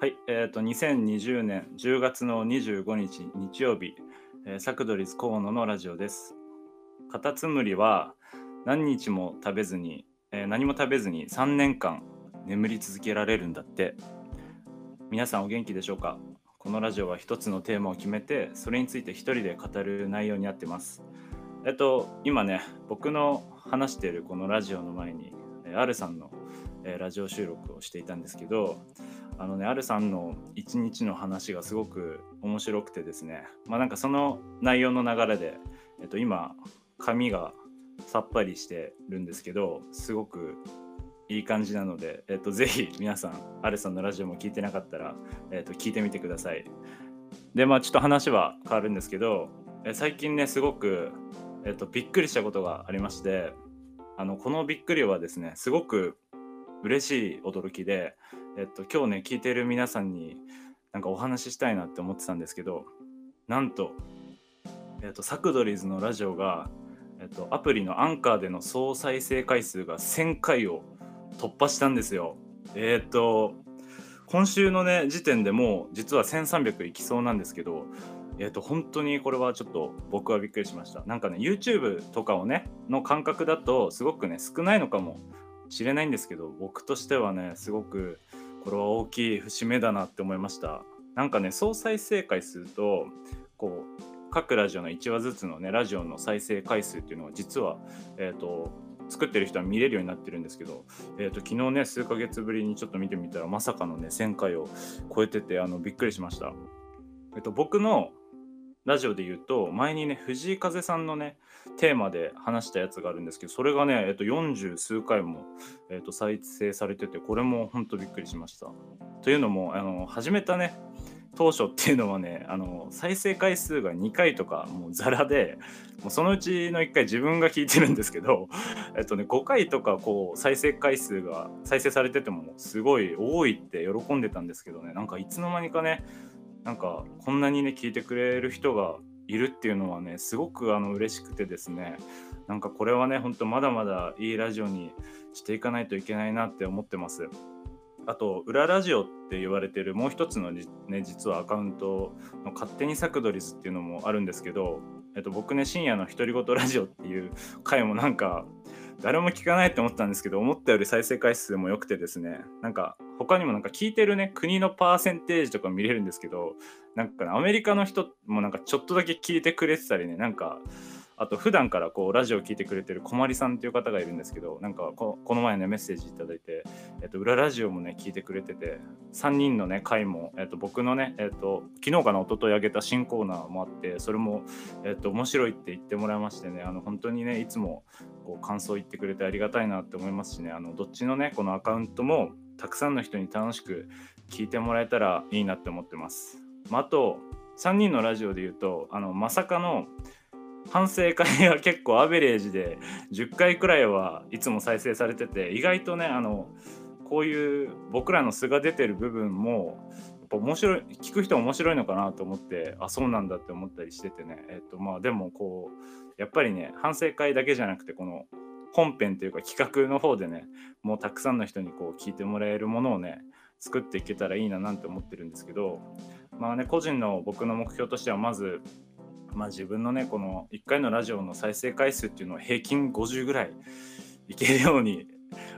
はい、えっ、と、2020年10月の25日日曜日、えー、サクドリズ河野のラジオです。カタツムリは何日も食べずに、えー何も食べずに3年間眠り続けられるんだって。皆さんお元気でしょうか？このラジオは一つのテーマを決めて、それについて一人で語る内容になってます。えっと、今ね、僕の話しているこのラジオの前に、えー、R さんの、えーラジオ収録をしていたんですけど、あのね、あるさんの一日の話がすごく面白くてですね、まあなんかその内容の流れで、えっと、今、髪がさっぱりしてるんですけど、すごくいい感じなので、えっと、ぜひ皆さん、あるさんのラジオも聞いてなかったら、えっと、聞いてみてください。で、まあちょっと話は変わるんですけど、え最近ね、すごく、えっと、びっくりしたことがありまして、あの、このびっくりはですね、すごく嬉しい驚きで、えっと、今日ね聞いてる皆さんになんかお話ししたいなって思ってたんですけどなんと、えっと、サクドリーズのラジオが、えっと、アプリのアンカーでの総再生回数が1000回を突破したんですよ。えっと今週のね時点でもう実は1300いきそうなんですけどえっと本当にこれはちょっと僕はびっくりしました。なんかね YouTube とかをねの感覚だとすごくね少ないのかもしれないんですけど僕としてはねすごくこれは大きい節目だなって思いました。なんかね総再生回数とこう各ラジオの1話ずつのねラジオの再生回数っていうのは実はえっ、と作ってる人は見れるようになってるんですけど、えー、と昨日ね数ヶ月ぶりにちょっと見てみたらまさかのね1000回を超えててあのびっくりしました、えっと僕のラジオで言うと前にね藤井風さんのねテーマで話したやつがあるんですけどそれがね、えっと、40数回も、えっと、再生されててこれも本当びっくりしました。というのもあの始めたね当初っていうのはねあの再生回数が2回とかもうザラでもうそのうちの1回自分が聞いてるんですけど、えっとね、5回とかこう再生回数が再生されててもすごい多いって喜んでたんですけどねなんかいつの間にかねなんかこんなにね聞いてくれる人がいるっていうのはねすごくあの嬉しくてですね。なんかこれはねほんとまだまだいいラジオにしていかないといけないなって思ってます。あと裏ラジオって言われてるもう一つのね実はアカウントの勝手にサクドリズっていうのもあるんですけど、えっと、僕ね深夜の独り言ラジオっていう回もなんか誰も聞かないって思ったんですけど思ったより再生回数も良くてですね。なんか他にもなんか聞いてるね国のパーセンテージとか見れるんですけどなんかアメリカの人もなんかちょっとだけ聞いてくれてたりねなんかあと普段からこうラジオ聞いてくれてるこまりさんっていう方がいるんですけどなんかこの前ねメッセージいただいて、えっと、裏ラジオもね聞いてくれてて3人のね回も、えっと、僕のね、えっと、昨日かな一昨日上げた新コーナーもあってそれも、えっと、面白いって言ってもらいましてねあの本当にねいつもこう感想言ってくれてありがたいなって思いますしねあのどっちのねこのアカウントもたくさんの人に楽しく聞いてもらえたらいいなって思ってます。まあ、あと3人のラジオで言うとあのまさかの反省会が結構アベレージで10回くらいはいつも再生されてて意外とねあのこういう僕らの素が出てる部分もやっぱ面白い聞く人面白いのかなと思ってあそうなんだって思ったりしててねえっとまあでもこうやっぱりね反省会だけじゃなくてこの本編というか企画の方でねもうたくさんの人にこう聞いてもらえるものをね作っていけたらいいななんて思ってるんですけどまあね個人の僕の目標としてはまずまあ自分のねこの1回のラジオの再生回数っていうのを平均50ぐらいいけるように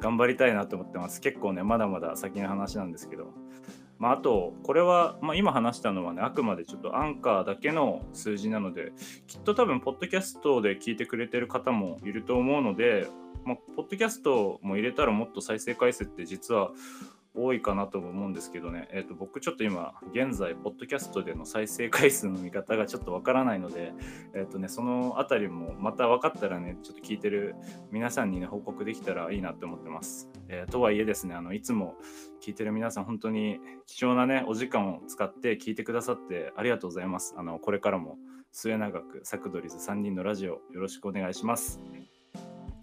頑張りたいなと思ってます。結構ねまだまだ先の話なんですけど。まあ、あとこれは、まあ、今話したのはねあくまでちょっとアンカーだけの数字なのできっと多分ポッドキャストで聞いてくれてる方もいると思うので、まあ、ポッドキャストも入れたらもっと再生回数って実は多いかなと思うんですけどね、えー、と僕ちょっと今現在ポッドキャストでの再生回数の見方がちょっとわからないので、えーとね、そのあたりもまた分かったらねちょっと聞いてる皆さんにね報告できたらいいなって思ってます、えーとはいえですねあのいつも聞いてる皆さん本当に貴重なねお時間を使って聞いてくださってありがとうございます。あのこれからも末永くサクドリズ3人のラジオよろしくお願いします。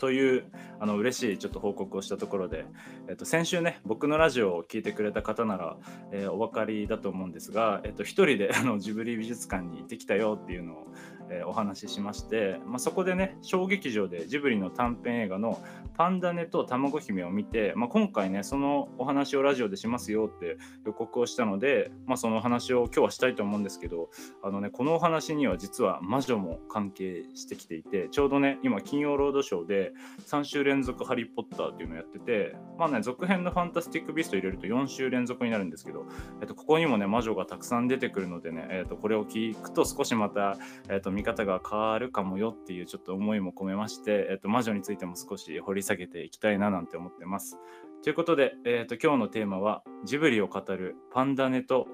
というあの嬉しいちょっと報告をしたところで、えっと、先週ね僕のラジオを聞いてくれた方なら、えー、お分かりだと思うんですが、えっと、一人であのジブリ美術館に行ってきたよっていうのを、えー、お話ししまして、まあ、そこでね小劇場でジブリの短編映画の「パンダネと卵姫」を見て、まあ、今回ねそのお話をラジオでしますよって予告をしたので、まあ、そのお話を今日はしたいと思うんですけどあの、ね、このお話には実は魔女も関係してきていてちょうどね今金曜ロードショーで3週連続「ハリー・ポッター」っていうのをやっててまあね続編の「ファンタスティック・ビースト」入れると4週連続になるんですけど、えっと、ここにもね魔女がたくさん出てくるのでね、えっと、これを聞くと少しまた、えっと、見方が変わるかもよっていうちょっと思いも込めまして、えっと、魔女についても少し掘り下げていきたいななんて思ってます。ということで、えっと、今日のテーマはジブリを語るパンダネと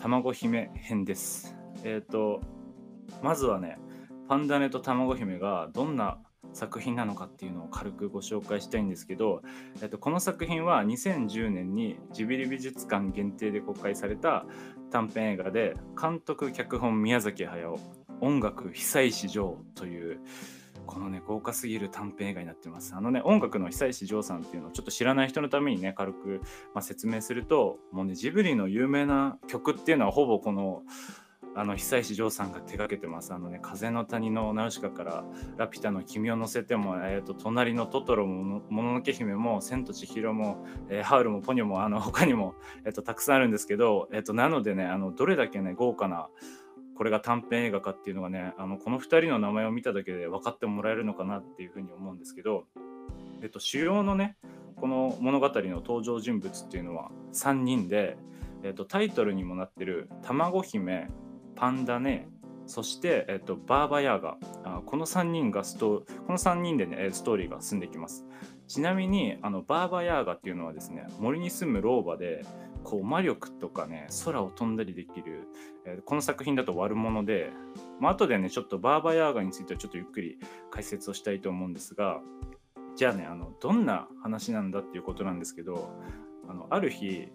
卵姫編です。えっとまずはねパンダネと卵姫がどんな作品なのかっていうのを軽くご紹介したいんですけど、えっと、この作品は2010年にジブリ美術館限定で公開された短編映画で監督脚本宮崎駿音楽久石譲というこのね豪華すぎる短編映画になってます。あのね音楽の久石譲さんっていうのをちょっと知らない人のためにね軽く、まあ、説明するともうねジブリの有名な曲っていうのはほぼこのあの久石譲さんが手掛けてます。あのね、風の谷のナウシカからラピュタの君を乗せても、えーと、隣のトトロも、もののけ姫も、千と千尋も、えー、ハウルもポニョも、あの他にも、えーと、たくさんあるんですけど、えーと、なのでね、あのどれだけね、豪華なこれが短編映画かっていうのがね、あのこの2人の名前を見ただけで分かってもらえるのかなっていうふうに思うんですけど、えっと、主要のね、この物語の登場人物っていうのは3人で、えっと、タイトルにもなってる「卵姫」パンダネそして、えっと、バーバヤーガ。あこの3人がストこの3人でねストーリーが進んでいきます。ちなみにあのバーバヤーガっていうのはですね森に住む老婆でこう魔力とかね空を飛んだりできる、えー、この作品だと悪者で、まあ後でねちょっとバーバヤーガについてはちょっとゆっくり解説をしたいと思うんですがじゃあねあのどんな話なんだっていうことなんですけどあのある日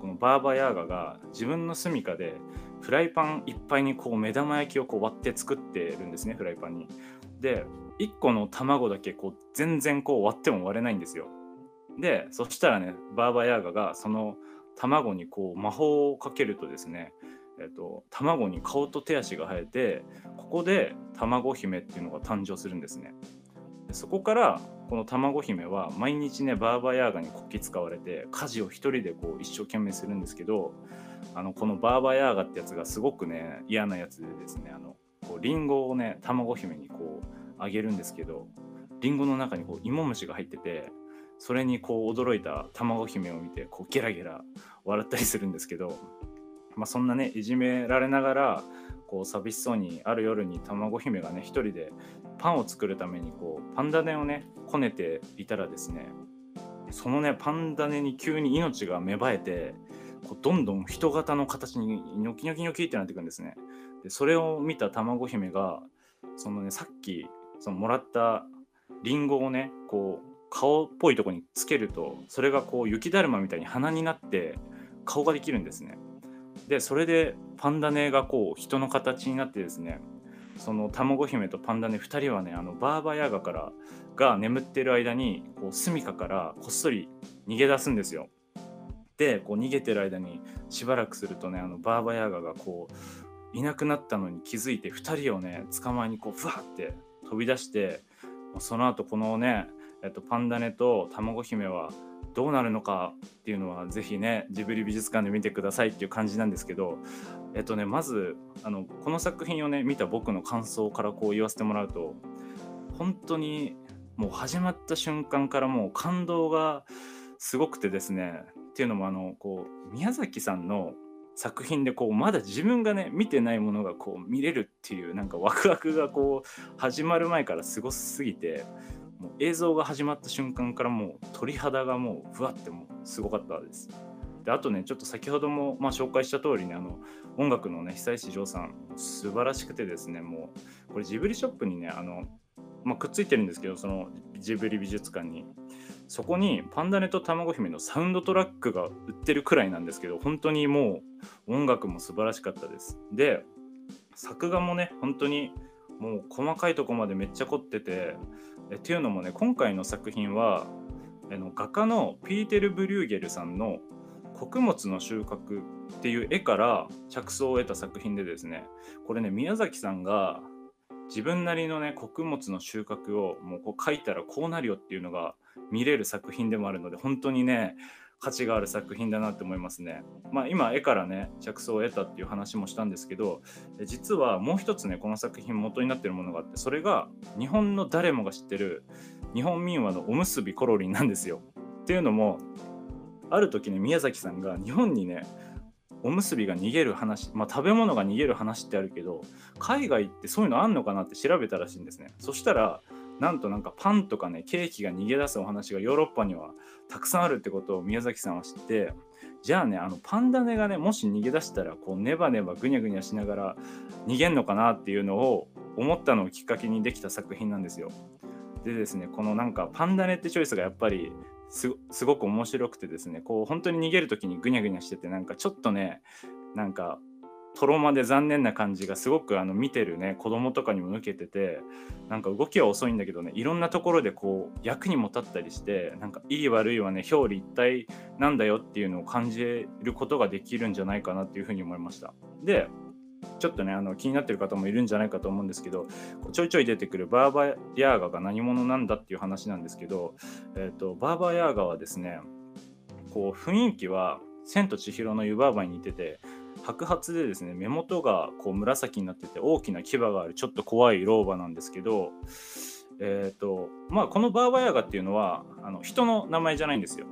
このバーバヤーガが自分の住処でフライパンいっぱいにこう目玉焼きをこう割って作ってるんですねフライパンに。で1個の卵だけこう全然こう割っても割れないんですよ。でそしたらねバーバヤーガがその卵にこう魔法をかけるとですねえっと、卵に顔と手足が生えてここで卵姫っていうのが誕生するんですねそこからこの卵姫は毎日ねバーバヤーガにこき使われて家事を一人でこう一生懸命するんですけどあのこのバーバヤーガってやつがすごくね嫌なやつでですねあのこうリンゴをね卵姫にこうあげるんですけどリンゴの中にこう芋虫が入っててそれにこう驚いた卵姫を見てこうゲラゲラ笑ったりするんですけど、まあ、そんなねいじめられながらこう寂しそうにある夜に卵姫がね一人でパンを作るためにこうパンダネをねこねていたらですねそのねパンダネに急に命が芽生えてこうどんどん人型の形にニョキニョキニョキってなっていくんですね。でそれを見た卵姫がそのねさっきそのもらったリンゴをねこう顔っぽいとこにつけるとそれがこう雪だるまみたいに鼻になって顔ができるんですね。でそれでパンダネがこう人の形になってですねその卵姫とパンダネ2人はねあのバーバヤガからが眠ってる間にこう住処からこっそり逃げ出すんですよ。でこう逃げてる間にしばらくするとねあのバーバヤガがこういなくなったのに気づいて2人をね捕まえにこうふわって飛び出してその後このね、えっと、パンダネと卵姫はどうなるのかっていうのはぜひねジブリ美術館で見てくださいっていう感じなんですけどえっとねまずあのこの作品をね見た僕の感想からこう言わせてもらうと本当にもう始まった瞬間からもう感動がすごくてですねっていうのもあのこう宮崎さんの作品でこうまだ自分がね見てないものがこう見れるっていうなんかワクワクがこう始まる前からすごすぎてもう映像が始まった瞬間からもう鳥肌がもうふわってもうすごかったです。であとねちょっと先ほどもまあ紹介した通りねあの音楽のね久石譲さん素晴らしくてですねもうこれジブリショップにねあの、まあ、くっついてるんですけどそのジブリ美術館に。そこにパンダネと卵姫のサウンドトラックが売ってるくらいなんですけど本当にもう音楽も素晴らしかったです。で作画もね本当にもう細かいとこまでめっちゃ凝っててえっていうのもね今回の作品はあの画家のピーテル・ブリューゲルさんの「穀物の収穫」っていう絵から着想を得た作品でですねこれね宮崎さんが自分なりのね穀物の収穫をもうこう書いたらこうなるよっていうのが見れる作品でもあるので本当にね価値がある作品だなって思いますね。まあ、今絵からね着想を得たっていう話もしたんですけど実はもう一つねこの作品元になってるものがあってそれが日本の誰もが知ってる日本民話のおむすびコロリンなんですよ。っていうのもある時ね宮崎さんが日本にねおむすびが逃げる話、まあ、食べ物が逃げる話ってあるけど海外ってそういうのあんのかなって調べたらしいんですね。そしたらなんとなんかパンとかねケーキが逃げ出すお話がヨーロッパにはたくさんあるってことを宮崎さんは知ってじゃあねあのパンダネがねもし逃げ出したらこうネバネバぐにゃぐにゃしながら逃げんのかなっていうのを思ったのをきっかけにできた作品なんですよ。でですねこのなんかパンダネってチョイスがやっぱりすごく面白くてですねこう本当に逃げる時にぐにゃぐにゃしててなんかちょっとねなんかトロマで残念な感じがすごくあの見てるね子供とかにも抜けててなんか動きは遅いんだけどねいろんなところでこう役にも立ったりしてなんかいい悪いはね表裏一体なんだよっていうのを感じることができるんじゃないかなっていうふうに思いました。でちょっとねあの気になってる方もいるんじゃないかと思うんですけどちょいちょい出てくるバーバヤーガが何者なんだっていう話なんですけど、えーと、バーバヤーガはですねこう雰囲気は「千と千尋の湯婆婆」に似てて白髪でですね目元がこう紫になってて大きな牙があるちょっと怖い老婆なんですけどえ、ー、とまあこのバーバヤーガっていうのはあの人の名前じゃないんですよ。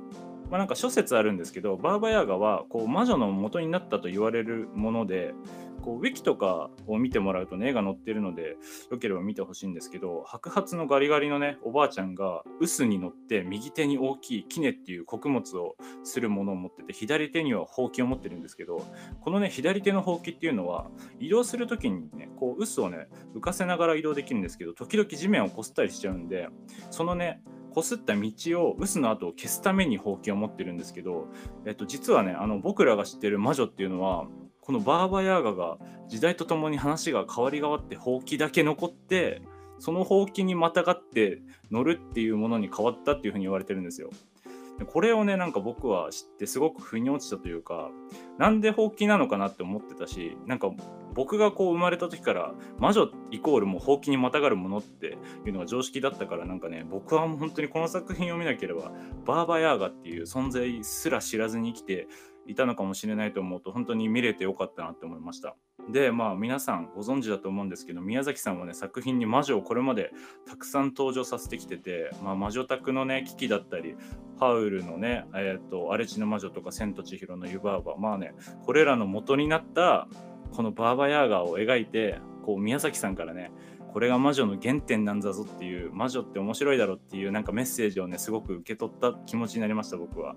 まあ、なんか諸説あるんですけどバーバヤーガはこう魔女の元になったと言われるものでこうウィキとかを見てもらうとね絵が載ってるのでよければ見てほしいんですけど白髪のガリガリのねおばあちゃんが臼に乗って右手に大きい杵っていう穀物をするものを持ってて左手にはほうきを持ってるんですけどこのね左手のほうきっていうのは移動する時にねこう臼をね浮かせながら移動できるんですけど時々地面をこすったりしちゃうんでそのねこすった道を臼の跡を消すためにほうきを持ってるんですけど、えっと、実はねあの僕らが知ってる魔女っていうのはこのバーバヤーガが時代とともに話が変わり変わってほうきだけ残ってそのほうきにまたがって乗るっていうものに変わったっていうふうに言われてるんですよ。これをねなんか僕は知ってすごく腑に落ちたというかなんでほうきなのかなって思ってたしなんか僕がこう生まれた時から魔女イコールもうほうきにまたがるものっていうのが常識だったからなんかね僕はもう本当にこの作品を見なければバーバヤーガっていう存在すら知らずに生きていたのかもしれないと思うと本当に見れてよかったなって思いましたでまあ皆さんご存知だと思うんですけど宮崎さんはね作品に魔女をこれまでたくさん登場させてきてて、まあ、魔女宅のね危機だったりハウルのね、えーと、荒地の魔女とか千と千尋の湯婆婆まあねこれらの元になったこのバーバヤーガーを描いてこう宮崎さんからねこれが魔女の原点なんだぞっていう魔女って面白いだろっていうなんかメッセージをねすごく受け取った気持ちになりました僕は。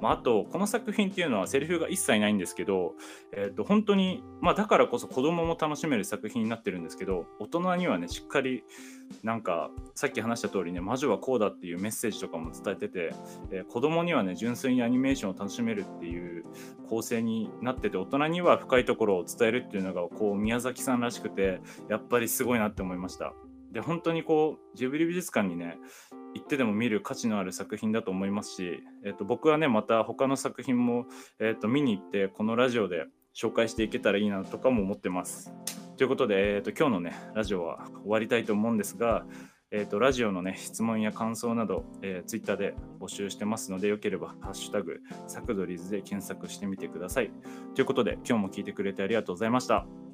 まあ、あとこの作品っていうのはセリフが一切ないんですけど、えー、と本当に、まあ、だからこそ子供も楽しめる作品になってるんですけど大人にはねしっかりなんかさっき話した通りね魔女はこうだっていうメッセージとかも伝えてて、えー、子供にはね純粋にアニメーションを楽しめるっていう構成になってて大人には深いところを伝えるっていうのがこう宮崎さんらしくてやっぱりすごいなって思いました。で本当にこうジブリ美術館にね行ってでも見る価値のある作品だと思いますし、えー、と僕はねまた他の作品も、えー、と見に行ってこのラジオで紹介していけたらいいなとかも思ってます。ということで、えー、と今日のねラジオは終わりたいと思うんですが、えー、とラジオのね質問や感想など、えー、ツイッターで募集してますのでよければ「ハッシュタグサクドリーズ」で検索してみてください。ということで今日も聞いてくれてありがとうございました。